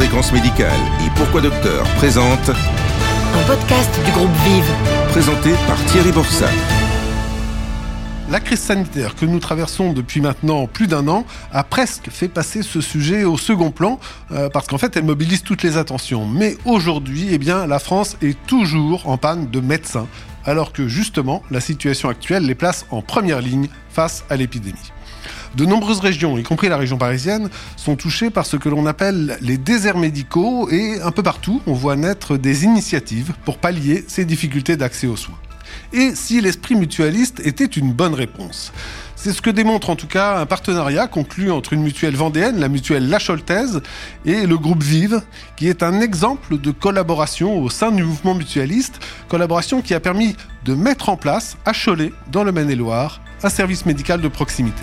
Fréquence médicale et Pourquoi Docteur présente Un podcast du groupe Vive. présenté par Thierry Borsat. La crise sanitaire que nous traversons depuis maintenant plus d'un an a presque fait passer ce sujet au second plan euh, parce qu'en fait elle mobilise toutes les attentions. Mais aujourd'hui, eh bien, la France est toujours en panne de médecins alors que justement la situation actuelle les place en première ligne face à l'épidémie. De nombreuses régions, y compris la région parisienne, sont touchées par ce que l'on appelle les déserts médicaux et un peu partout, on voit naître des initiatives pour pallier ces difficultés d'accès aux soins. Et si l'esprit mutualiste était une bonne réponse? C'est ce que démontre en tout cas un partenariat conclu entre une mutuelle vendéenne, la mutuelle La Choltaise, et le groupe Vive, qui est un exemple de collaboration au sein du mouvement mutualiste, collaboration qui a permis de mettre en place à Cholet, dans le Maine-et-Loire, un service médical de proximité.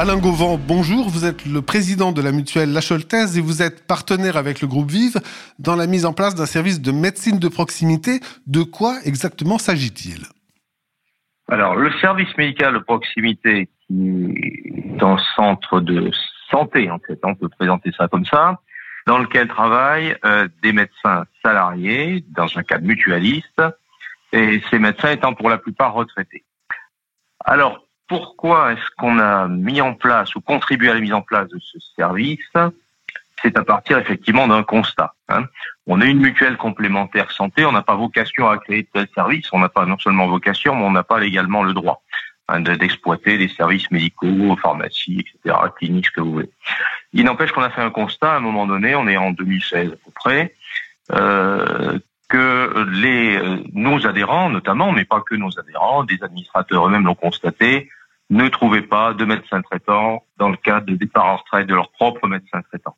Alain Gauvin, bonjour. Vous êtes le président de la mutuelle La Choltaise et vous êtes partenaire avec le groupe Vive dans la mise en place d'un service de médecine de proximité. De quoi exactement s'agit-il? Alors, le service médical de proximité qui est un centre de santé, en fait, on peut présenter ça comme ça, dans lequel travaillent euh, des médecins salariés dans un cadre mutualiste et ces médecins étant pour la plupart retraités. Alors, pourquoi est-ce qu'on a mis en place ou contribué à la mise en place de ce service C'est à partir effectivement d'un constat. Hein. On est une mutuelle complémentaire santé, on n'a pas vocation à créer tel service, on n'a pas non seulement vocation, mais on n'a pas légalement le droit hein, d'exploiter des services médicaux, pharmacies, etc., cliniques, ce que vous voulez. Il n'empêche qu'on a fait un constat à un moment donné, on est en 2016 à peu près, euh, que les euh, nos adhérents, notamment, mais pas que nos adhérents, des administrateurs eux-mêmes l'ont constaté, ne trouvaient pas de médecins traitants dans le cadre de départ en retraite de leur propre médecin traitant.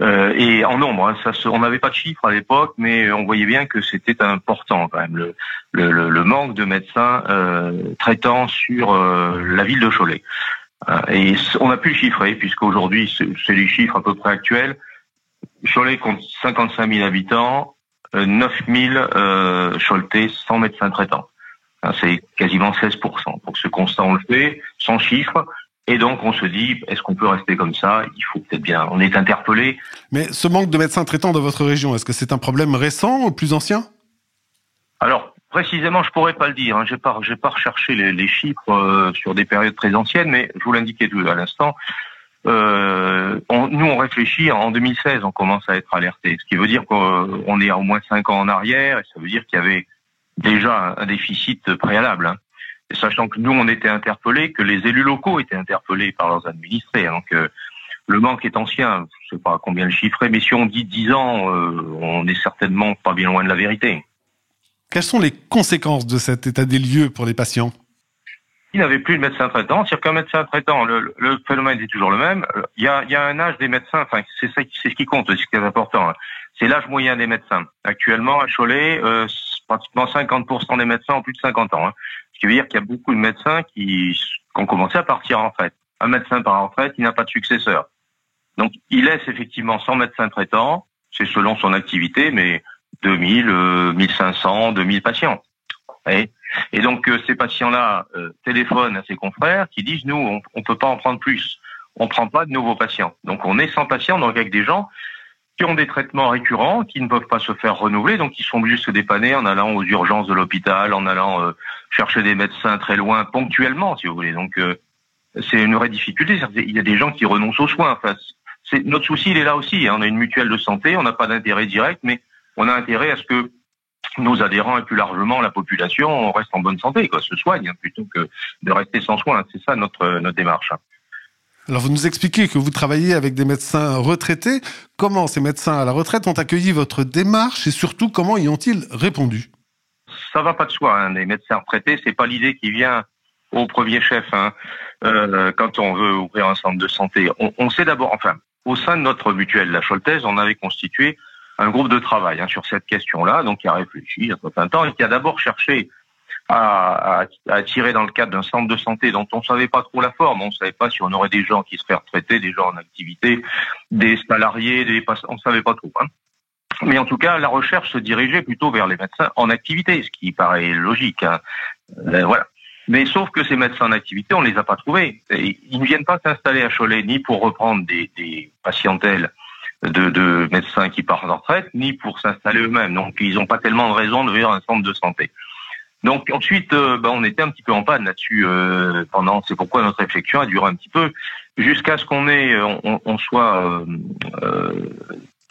Euh, et en nombre, hein, ça on n'avait pas de chiffres à l'époque, mais on voyait bien que c'était important quand même le, manque de médecins euh, traitants sur euh, la ville de Cholet. Euh, et on a pu le chiffrer puisqu'aujourd'hui c'est les chiffres à peu près actuels. Cholet compte 55 000 habitants, 9 000 euh, Choletais sans médecin traitant. C'est quasiment 16%. Donc ce constat, on le fait, sans chiffre. Et donc on se dit, est-ce qu'on peut rester comme ça? Il faut peut-être bien. On est interpellé. Mais ce manque de médecins traitants dans votre région, est-ce que c'est un problème récent ou plus ancien? Alors précisément, je pourrais pas le dire. Hein. J'ai pas, j'ai pas recherché les, les chiffres euh, sur des périodes très anciennes, mais je vous l'indiquais tout à l'instant. Euh, on, nous, on réfléchit. En 2016, on commence à être alerté, ce qui veut dire qu'on est à au moins cinq ans en arrière, et ça veut dire qu'il y avait déjà un déficit préalable. Hein. Sachant que nous, on était interpellés, que les élus locaux étaient interpellés par leurs administrés. Donc, hein, le manque est ancien, je sais pas combien le chiffrer, mais si on dit 10 ans, euh, on n'est certainement pas bien loin de la vérité. Quelles sont les conséquences de cet état des lieux pour les patients? Il n'avait plus de médecin traitant. C'est-à-dire qu'un médecin traitant, le, le, phénomène est toujours le même. Il y a, il y a un âge des médecins, enfin, c'est ce qui compte, c'est ce qui est important. Hein. C'est l'âge moyen des médecins. Actuellement, à Cholet, euh, pratiquement 50% des médecins ont plus de 50 ans. Hein. Ce qui veut dire qu'il y a beaucoup de médecins qui, ont commencé à partir en retraite. Un médecin par en retraite, il n'a pas de successeur. Donc, il laisse effectivement 100 médecins traitants, c'est selon son activité, mais 2000, 1500, 2000 patients. Et, donc, euh, ces patients-là euh, téléphonent à ses confrères qui disent, nous, on ne peut pas en prendre plus. On prend pas de nouveaux patients. Donc, on est sans patients, donc avec des gens qui ont des traitements récurrents, qui ne peuvent pas se faire renouveler, donc ils sont obligés de se en allant aux urgences de l'hôpital, en allant euh, chercher des médecins très loin, ponctuellement, si vous voulez. Donc euh, c'est une vraie difficulté. Il y a des gens qui renoncent aux soins. Notre souci, il est là aussi. Hein. On a une mutuelle de santé, on n'a pas d'intérêt direct, mais on a intérêt à ce que nos adhérents et plus largement la population restent en bonne santé, quoi, se soignent hein, plutôt que de rester sans soins. C'est ça notre notre démarche. Alors vous nous expliquez que vous travaillez avec des médecins retraités. Comment ces médecins à la retraite ont accueilli votre démarche et surtout comment y ont-ils répondu? Ça va pas de soi. Hein. Les médecins retraités, c'est pas l'idée qui vient au premier chef hein. euh, quand on veut ouvrir un centre de santé. On, sait d'abord, enfin, au sein de notre mutuelle, la Choltaise, on avait constitué un groupe de travail hein, sur cette question-là, donc qui a réfléchi un temps et qui a d'abord cherché à, à, attirer dans le cadre d'un centre de santé dont on ne savait pas trop la forme. On ne savait pas si on aurait des gens qui seraient retraités, des gens en activité, des salariés, des on ne savait pas trop. Hein. Mais en tout cas, la recherche se dirigeait plutôt vers les médecins en activité, ce qui paraît logique. Hein. Euh, voilà. Mais sauf que ces médecins en activité, on les a pas trouvés. ils ne viennent pas s'installer à Cholet ni pour reprendre des, des patientèles de, de, médecins qui partent en retraite, ni pour s'installer eux-mêmes. Donc ils n'ont pas tellement de raison de venir un centre de santé. Donc ensuite, euh, ben, on était un petit peu en panne là-dessus euh, pendant. C'est pourquoi notre réflexion a duré un petit peu jusqu'à ce qu'on ait, on, on soit euh,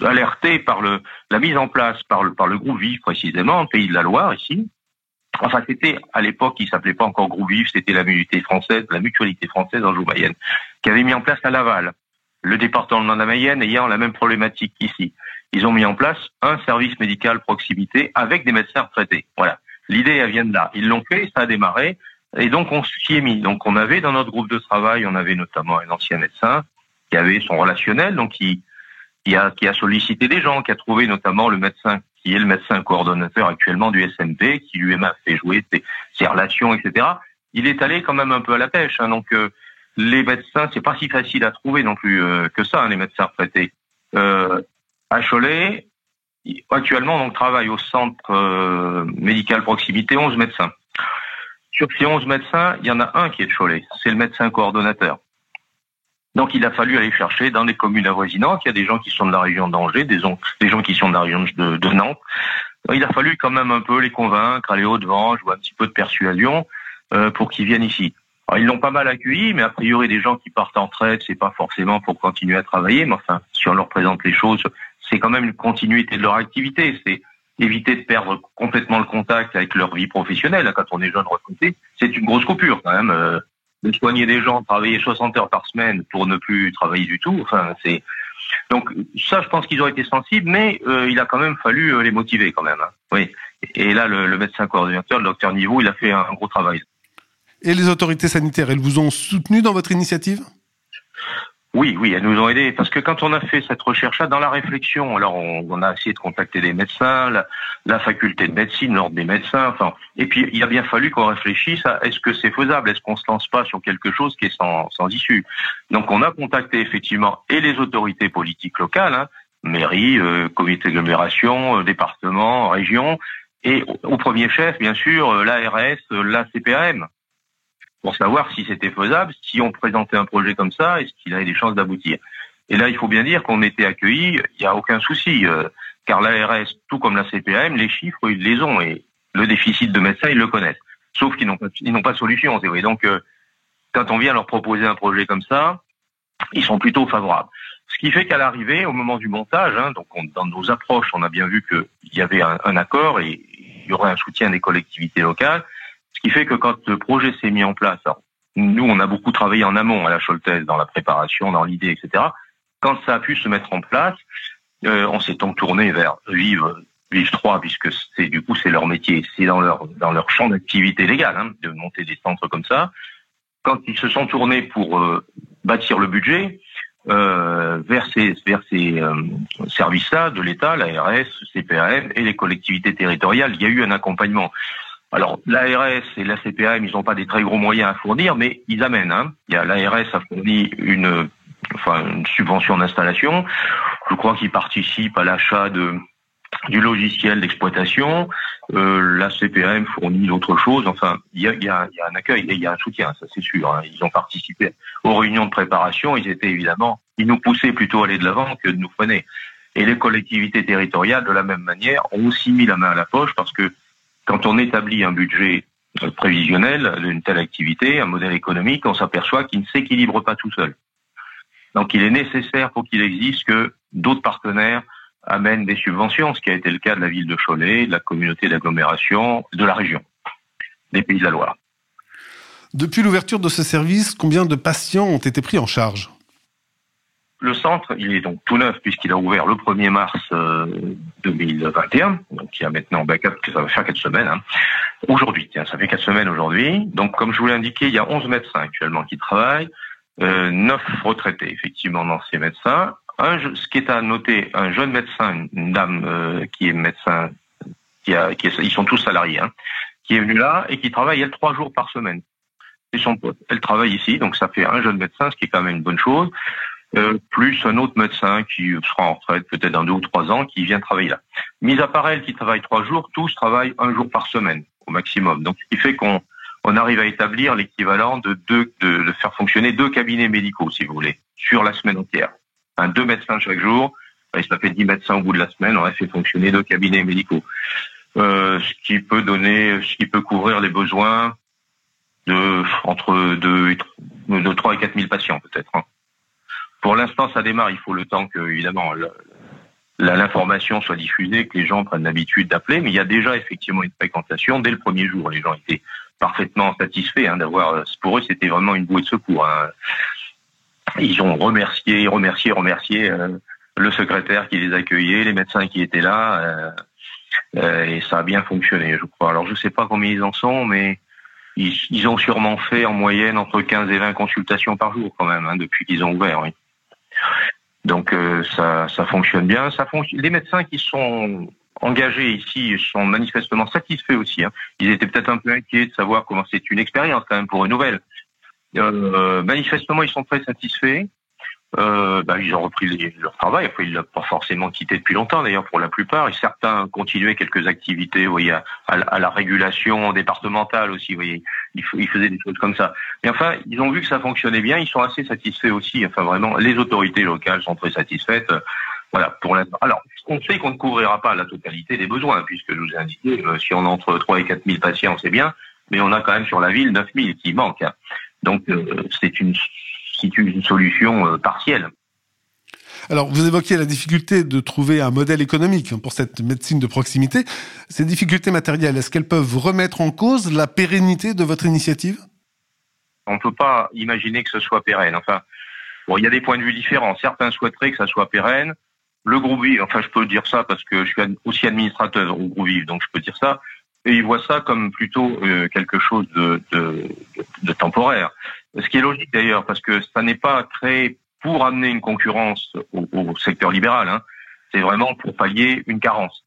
alerté par le la mise en place par le par le groupe Vif précisément, Pays de la Loire ici. Enfin, c'était à l'époque, il s'appelait pas encore groupe Vif, c'était la mutualité française, la mutualité française en Mayenne, qui avait mis en place à Laval le département de la Mayenne ayant la même problématique qu'ici. Ils ont mis en place un service médical proximité avec des médecins retraités. Voilà. L'idée, elle vient de là. Ils l'ont fait, ça a démarré. Et donc, on s'y est mis. Donc, on avait dans notre groupe de travail, on avait notamment un ancien médecin qui avait son relationnel, donc qui, qui, a, qui a sollicité des gens, qui a trouvé notamment le médecin qui est le médecin coordonnateur actuellement du SMP, qui lui a fait jouer ses, ses, relations, etc. Il est allé quand même un peu à la pêche. Hein, donc, euh, les médecins, c'est pas si facile à trouver non plus euh, que ça, hein, les médecins retraités. Euh, à Cholet, actuellement, on travaille au centre euh, médical proximité 11 médecins. Sur ces 11 médecins, il y en a un qui est de Cholet, c'est le médecin coordonnateur. Donc il a fallu aller chercher dans les communes avoisinantes, il y a des gens qui sont de la région d'Angers, des, des gens qui sont de la région de, Nantes. Il a fallu quand même un peu les convaincre, aller au-devant, jouer un petit peu de persuasion euh, pour qu'ils viennent ici. Ils l'ont pas mal accueilli, mais a priori, des gens qui partent en retraite, c'est pas forcément pour continuer à travailler, mais enfin, si on leur présente les choses, c'est quand même une continuité de leur activité. C'est éviter de perdre complètement le contact avec leur vie professionnelle. Quand on est jeune retraité, c'est une grosse coupure quand même. Euh, soigner des gens, travailler 60 heures par semaine pour ne plus travailler du tout. Enfin, c'est donc ça, je pense qu'ils ont été sensibles, mais euh, il a quand même fallu euh, les motiver quand même. Hein. Oui. Et là, le, le médecin coordinateur, le docteur Niveau, il a fait un gros travail. Et les autorités sanitaires, elles vous ont soutenu dans votre initiative? Oui, oui, elles nous ont aidés. Parce que quand on a fait cette recherche-là, dans la réflexion, alors on, a essayé de contacter des médecins, la, faculté de médecine, l'ordre des médecins, enfin, et puis il a bien fallu qu'on réfléchisse à est-ce que c'est faisable, est-ce qu'on se lance pas sur quelque chose qui est sans, sans issue? Donc on a contacté effectivement et les autorités politiques locales, hein, mairie, euh, comité d'agglomération, euh, département, région, et au, premier chef, bien sûr, euh, l'ARS, la CPAM pour savoir si c'était faisable, si on présentait un projet comme ça, est-ce qu'il avait des chances d'aboutir. Et là, il faut bien dire qu'on était accueillis, il n'y a aucun souci, euh, car l'ARS, tout comme la CPM, les chiffres, ils les ont, et le déficit de médecins, ils le connaissent. Sauf qu'ils n'ont pas, ils n'ont pas de solution, c'est vrai. Donc, euh, quand on vient leur proposer un projet comme ça, ils sont plutôt favorables. Ce qui fait qu'à l'arrivée, au moment du montage, hein, donc dans nos approches, on a bien vu qu'il y avait un, un accord et il y aurait un soutien des collectivités locales. Ce qui fait que quand le projet s'est mis en place, nous, on a beaucoup travaillé en amont à la Choltaise, dans la préparation, dans l'idée, etc. Quand ça a pu se mettre en place, euh, on s'est donc tourné vers Vive, Vive 3, puisque c'est du coup c'est leur métier, c'est dans leur dans leur champ d'activité légale hein, de monter des centres comme ça. Quand ils se sont tournés pour euh, bâtir le budget euh, vers ces vers ces services-là de l'État, l'ARS, CPAM et les collectivités territoriales, il y a eu un accompagnement. Alors, l'ARS et la CPAM, ils n'ont pas des très gros moyens à fournir, mais ils amènent. Hein. Il y a l'ARS a fourni une, enfin, une subvention d'installation. Je crois qu'ils participent à l'achat de du logiciel d'exploitation. Euh, la CPAM fournit d'autres choses. Enfin, il y a, y, a, y a, un accueil et il y a un soutien, ça c'est sûr. Hein. Ils ont participé aux réunions de préparation. Ils étaient évidemment, ils nous poussaient plutôt à aller de l'avant que de nous freiner. Et les collectivités territoriales, de la même manière, ont aussi mis la main à la poche parce que quand on établit un budget prévisionnel d'une telle activité, un modèle économique, on s'aperçoit qu'il ne s'équilibre pas tout seul. Donc il est nécessaire pour qu'il existe que d'autres partenaires amènent des subventions, ce qui a été le cas de la ville de Cholet, de la communauté d'agglomération, de la région, des Pays de la Loire. Depuis l'ouverture de ce service, combien de patients ont été pris en charge? Le centre, il est donc tout neuf puisqu'il a ouvert le 1er mars 2021, euh, donc il y a maintenant ben, ça va faire quatre semaines. Hein. Aujourd'hui, tiens, ça fait quatre semaines aujourd'hui. Donc comme je vous l'ai indiqué, il y a 11 médecins actuellement qui travaillent, euh, 9 retraités effectivement dans ces médecins. Un, ce qui est à noter, un jeune médecin, une dame euh, qui est médecin, qui a, qui ils sont tous salariés, hein, qui est venue là et qui travaille elle trois jours par semaine. C'est son pote. Elle travaille ici, donc ça fait un jeune médecin, ce qui est quand même une bonne chose. Euh, plus un autre médecin qui sera en retraite peut-être dans deux ou trois ans, qui vient travailler là. Mis à part elle qui travaille trois jours, tous travaillent un jour par semaine au maximum. Donc, ce qui fait qu'on on arrive à établir l'équivalent de deux, de, faire fonctionner deux cabinets médicaux, si vous voulez, sur la semaine entière. Deux médecins chaque jour, ça fait dix médecins au bout de la semaine, on a fait fonctionner deux cabinets médicaux. Euh, ce qui peut donner, ce qui peut couvrir les besoins de entre deux, de 3 et 4 000 patients peut-être. Hein. Pour l'instant, ça démarre. Il faut le temps que, évidemment, l'information soit diffusée, que les gens prennent l'habitude d'appeler. Mais il y a déjà effectivement une fréquentation dès le premier jour. Les gens étaient parfaitement satisfaits hein, d'avoir. Pour eux, c'était vraiment une bouée de secours. Hein. Ils ont remercié, remercié, remercié euh, le secrétaire qui les accueillait, les médecins qui étaient là, euh, euh, et ça a bien fonctionné, je crois. Alors je ne sais pas combien ils en sont, mais ils, ont sûrement fait en moyenne entre 15 et 20 consultations par jour quand même hein, depuis qu'ils ont ouvert. Donc euh, ça, fonctionne bien. Les médecins qui sont engagés ici sont manifestement satisfaits aussi. Hein. Ils étaient peut-être un peu inquiets de savoir comment c'est une expérience quand même pour une nouvelle. Euh, manifestement, ils sont très satisfaits euh, bah, ils ont repris leur travail. Après, ils l'ont pas forcément quitté depuis longtemps, d'ailleurs, pour la plupart. Et certains continuaient quelques activités, vous voyez, à, la régulation départementale aussi, vous voyez. Ils, faisaient des choses comme ça. Mais enfin, ils ont vu que ça fonctionnait bien. Ils sont assez satisfaits aussi. Enfin, vraiment, les autorités locales sont très satisfaites. Voilà, pour l'instant. Alors, on sait qu'on ne couvrira pas la totalité des besoins, puisque je vous ai indiqué, euh, si on a entre 3 et 4 000 patients, c'est bien, mais on a quand même sur la ville 9 000 qui manquent. Donc, euh, c'est une une solution euh, partielle. Alors, vous évoquiez la difficulté de trouver un modèle économique pour cette médecine de proximité. Ces difficultés matérielles, est-ce qu'elles peuvent remettre en cause la pérennité de votre initiative? On ne peut pas imaginer que ce soit pérenne. Enfin, bon, il y a des points de vue différents. Certains souhaiteraient que ça soit pérenne. Le groupe Vive, enfin, je peux dire ça parce que je suis aussi administrateur au groupe Vive, donc je peux dire ça. Et ils voient ça comme plutôt euh, quelque chose de, de, de temporaire. Ce qui est logique d'ailleurs, parce que ça n'est pas créé pour amener une concurrence au, secteur libéral, hein. c'est vraiment pour pallier une carence.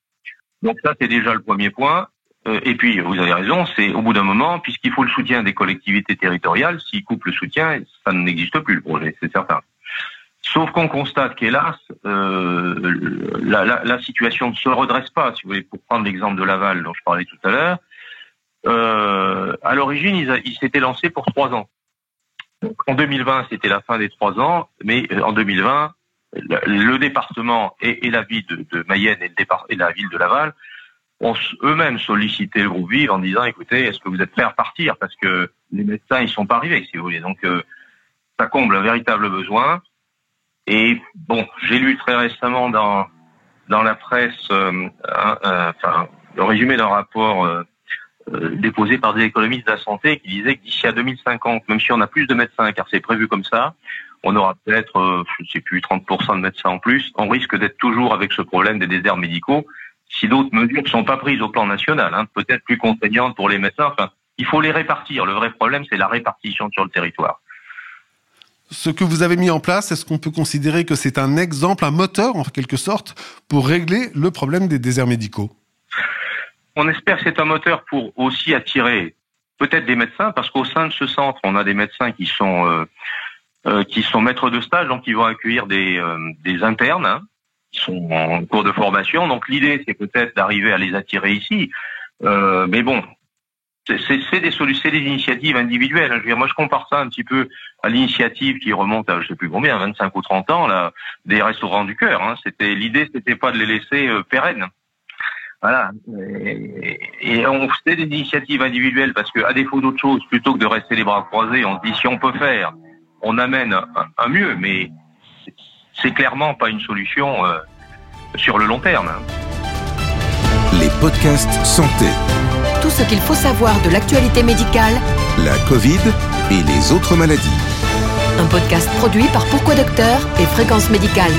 Donc ça, c'est déjà le premier point. Euh, et puis, vous avez raison, c'est au bout d'un moment, puisqu'il faut le soutien des collectivités territoriales, s'ils coupent le soutien, ça n'existe plus le projet, c'est certain. Sauf qu'on constate qu'hélas, euh, la, la, la, situation ne se redresse pas. Si vous voulez, pour prendre l'exemple de Laval dont je parlais tout à l'heure, euh, à l'origine, ils, ils s'étaient lancés pour trois ans en 2020, c'était la fin des trois ans, mais euh, en 2020, le, département et, la ville de, Mayenne et, le et la ville de Laval ont eux-mêmes sollicité le groupe Vive en disant écoutez, est-ce que vous êtes prêts à repartir? Parce que les médecins, ils sont pas arrivés, si vous voulez. Donc, euh, ça comble un véritable besoin. Et bon, j'ai lu très récemment dans dans la presse, euh, enfin, le résumé d'un rapport euh, déposé par des économistes de la santé qui disaient que d'ici à 2050, même si on a plus de médecins, car c'est prévu comme ça, on aura peut-être, euh, je ne sais plus, 30% de médecins en plus. On risque d'être toujours avec ce problème des déserts médicaux si d'autres mesures ne sont pas prises au plan national, hein, peut-être plus contraignantes pour les médecins. Enfin, il faut les répartir. Le vrai problème, c'est la répartition sur le territoire. Ce que vous avez mis en place, est-ce qu'on peut considérer que c'est un exemple, un moteur en quelque sorte, pour régler le problème des déserts médicaux? On espère que c'est un moteur pour aussi attirer peut-être des médecins, parce qu'au sein de ce centre, on a des médecins qui sont euh, euh, qui sont maîtres de stage, donc ils vont accueillir des, euh, des internes hein, qui sont en cours de formation. Donc l'idée, c'est peut-être d'arriver à les attirer ici. mais bon, c'est des solutions, des initiatives individuelles. Je veux moi, je compare ça un petit peu à l'initiative qui remonte à je sais plus combien, 25 ou 30 ans, là, des restaurants du cœur. Hein. C'était l'idée, c'était pas de les laisser pérennes. Voilà. Et, on fait des initiatives individuelles parce que, à défaut d'autre chose, plutôt que de rester les bras croisés, on se dit si on peut faire, on amène un, mieux, mais c'est clairement pas une solution euh, sur le long terme. Les podcasts santé. Tout ce qu'il faut savoir de l'actualité médicale, la Covid et les autres maladies. Un podcast produit par Pourquoi Docteur et Fréquence Médicale.